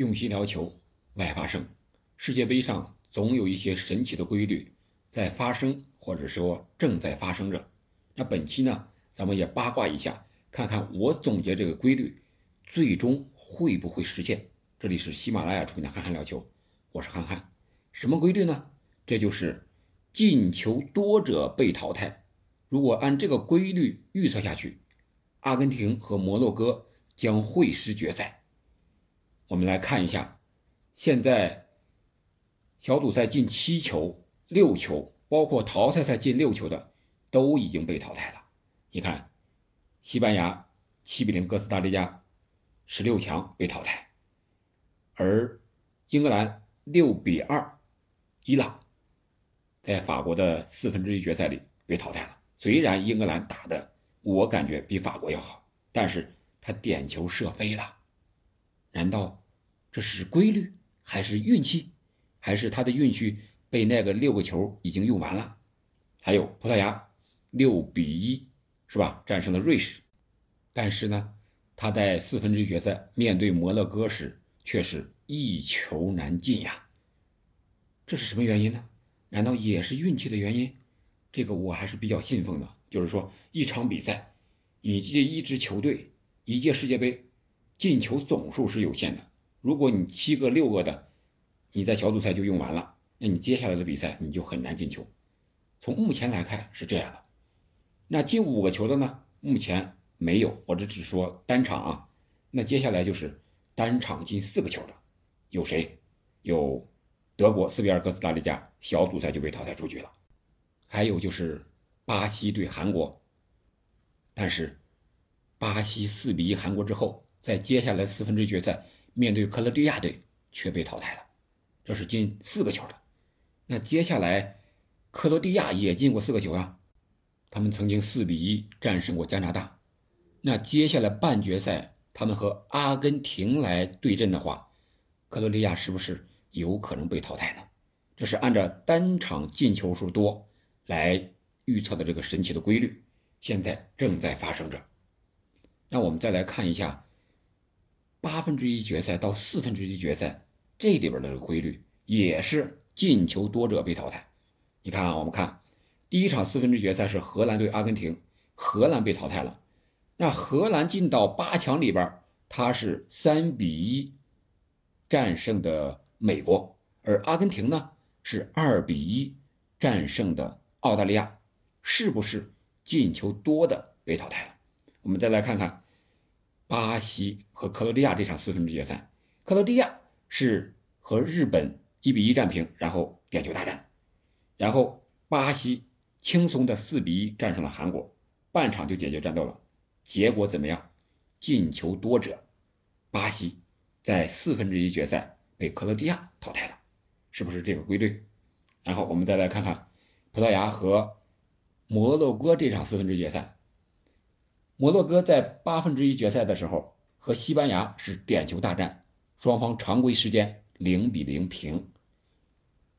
用心聊球，外发生。世界杯上总有一些神奇的规律在发生，或者说正在发生着。那本期呢，咱们也八卦一下，看看我总结这个规律，最终会不会实现？这里是喜马拉雅出品的《憨憨聊球》，我是憨憨。什么规律呢？这就是进球多者被淘汰。如果按这个规律预测下去，阿根廷和摩洛哥将会师决赛。我们来看一下，现在小组赛进七球、六球，包括淘汰赛进六球的，都已经被淘汰了。你看，西班牙七比零哥斯达黎加，十六强被淘汰；而英格兰六比二伊朗，在法国的四分之一决赛里被淘汰了。虽然英格兰打的我感觉比法国要好，但是他点球射飞了，难道？这是规律还是运气，还是他的运气被那个六个球已经用完了？还有葡萄牙六比一是吧战胜了瑞士，但是呢，他在四分之一决赛面对摩洛哥时却是一球难进呀。这是什么原因呢？难道也是运气的原因？这个我还是比较信奉的，就是说一场比赛，你这一支球队一届世界杯进球总数是有限的。如果你七个六个的，你在小组赛就用完了，那你接下来的比赛你就很难进球。从目前来看是这样的。那进五个球的呢？目前没有，我这只说单场啊。那接下来就是单场进四个球的，有谁？有德国四比二哥斯达黎加，小组赛就被淘汰出局了。还有就是巴西对韩国，但是巴西四比一韩国之后，在接下来四分之一决赛。面对克罗地亚队却被淘汰了，这是进四个球的。那接下来克罗地亚也进过四个球啊，他们曾经四比一战胜过加拿大。那接下来半决赛他们和阿根廷来对阵的话，克罗地亚是不是有可能被淘汰呢？这是按照单场进球数多来预测的这个神奇的规律，现在正在发生着。那我们再来看一下。八分之一决赛到四分之一决赛，这里边的规律也是进球多者被淘汰。你看啊，我们看第一场四分之决赛是荷兰对阿根廷，荷兰被淘汰了。那荷兰进到八强里边，他是三比一战胜的美国，而阿根廷呢是二比一战胜的澳大利亚，是不是进球多的被淘汰了？我们再来看看。巴西和克罗地亚这场四分之决赛，克罗地亚是和日本一比一战平，然后点球大战，然后巴西轻松的四比一战胜了韩国，半场就解决战斗了。结果怎么样？进球多者，巴西在四分之一决赛被克罗地亚淘汰了，是不是这个规律？然后我们再来看看葡萄牙和摩洛哥这场四分之决赛。摩洛哥在八分之一决赛的时候和西班牙是点球大战，双方常规时间零比零平。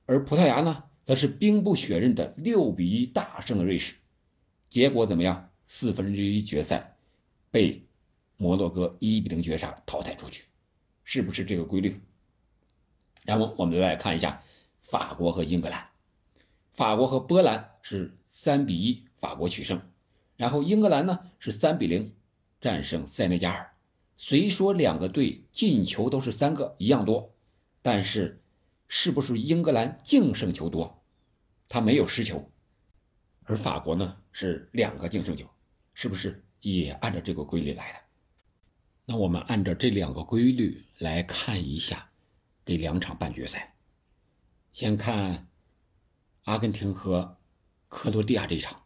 而葡萄牙呢，则是兵不血刃的六比一大胜了瑞士。结果怎么样？四分之一决赛被摩洛哥一比零绝杀淘汰出局，是不是这个规律？然后我们再来看一下法国和英格兰，法国和波兰是三比一，法国取胜。然后英格兰呢是三比零战胜塞内加尔。虽说两个队进球都是三个一样多，但是是不是英格兰净胜球多？他没有失球，而法国呢是两个净胜球，是不是也按照这个规律来的？那我们按照这两个规律来看一下这两场半决赛。先看阿根廷和克罗地亚这场。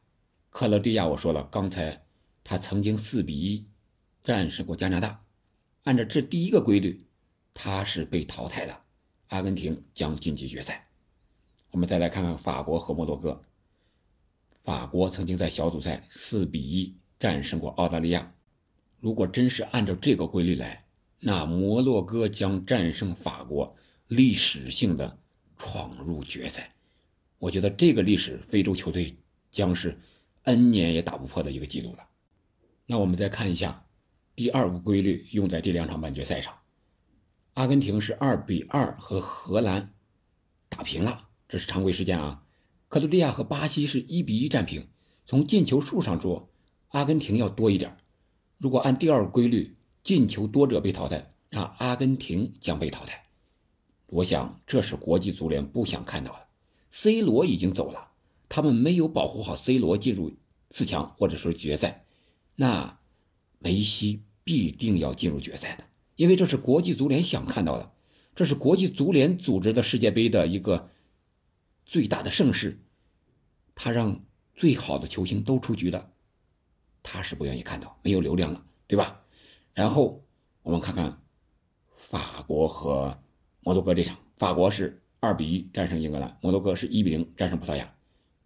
克罗地亚，我说了，刚才他曾经四比一战胜过加拿大。按照这第一个规律，他是被淘汰的。阿根廷将晋级决赛。我们再来看看法国和摩洛哥。法国曾经在小组赛四比一战胜过澳大利亚。如果真是按照这个规律来，那摩洛哥将战胜法国，历史性的闯入决赛。我觉得这个历史，非洲球队将是。N 年也打不破的一个记录了。那我们再看一下第二个规律，用在这两场半决赛上。阿根廷是二比二和荷兰打平了，这是常规时间啊。克罗地亚和巴西是一比一战平。从进球数上说，阿根廷要多一点。如果按第二规律，进球多者被淘汰，那阿根廷将被淘汰。我想这是国际足联不想看到的。C 罗已经走了，他们没有保护好 C 罗进入四强或者说决赛，那梅西必定要进入决赛的，因为这是国际足联想看到的，这是国际足联组织的世界杯的一个最大的盛事，他让最好的球星都出局的，他是不愿意看到，没有流量了，对吧？然后我们看看法国和摩洛哥这场，法国是。二比一战胜英格兰，摩洛哥是一比零战胜葡萄牙。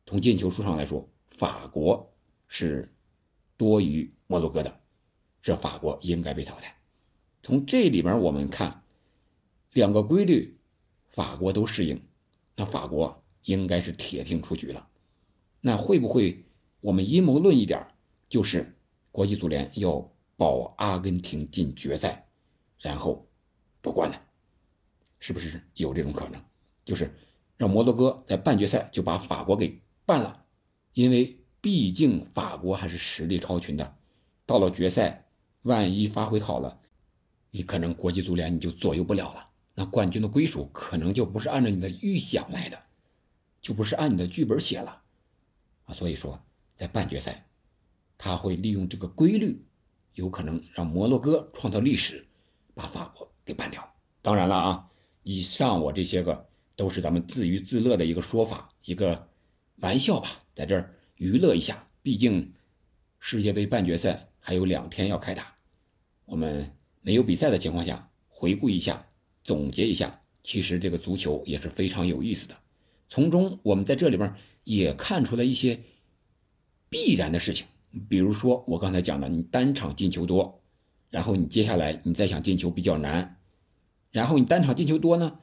从进球数上来说，法国是多于摩洛哥的，这法国应该被淘汰。从这里边我们看两个规律，法国都适应，那法国应该是铁定出局了。那会不会我们阴谋论一点，就是国际足联要保阿根廷进决赛，然后夺冠呢？是不是有这种可能？就是让摩洛哥在半决赛就把法国给办了，因为毕竟法国还是实力超群的。到了决赛，万一发挥好了，你可能国际足联你就左右不了了。那冠军的归属可能就不是按照你的预想来的，就不是按你的剧本写了啊。所以说，在半决赛，他会利用这个规律，有可能让摩洛哥创造历史，把法国给办掉。当然了啊，以上我这些个。都是咱们自娱自乐的一个说法，一个玩笑吧，在这儿娱乐一下。毕竟世界杯半决赛还有两天要开打，我们没有比赛的情况下，回顾一下，总结一下，其实这个足球也是非常有意思的。从中我们在这里边也看出了一些必然的事情，比如说我刚才讲的，你单场进球多，然后你接下来你再想进球比较难，然后你单场进球多呢，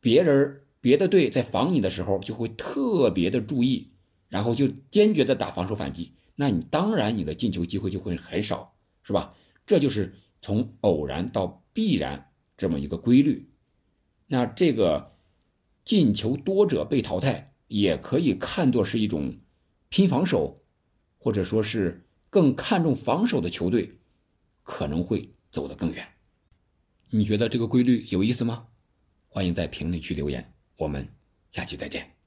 别人。别的队在防你的时候就会特别的注意，然后就坚决的打防守反击，那你当然你的进球机会就会很少，是吧？这就是从偶然到必然这么一个规律。那这个进球多者被淘汰，也可以看作是一种拼防守，或者说是更看重防守的球队可能会走得更远。你觉得这个规律有意思吗？欢迎在评论区留言。我们下期再见。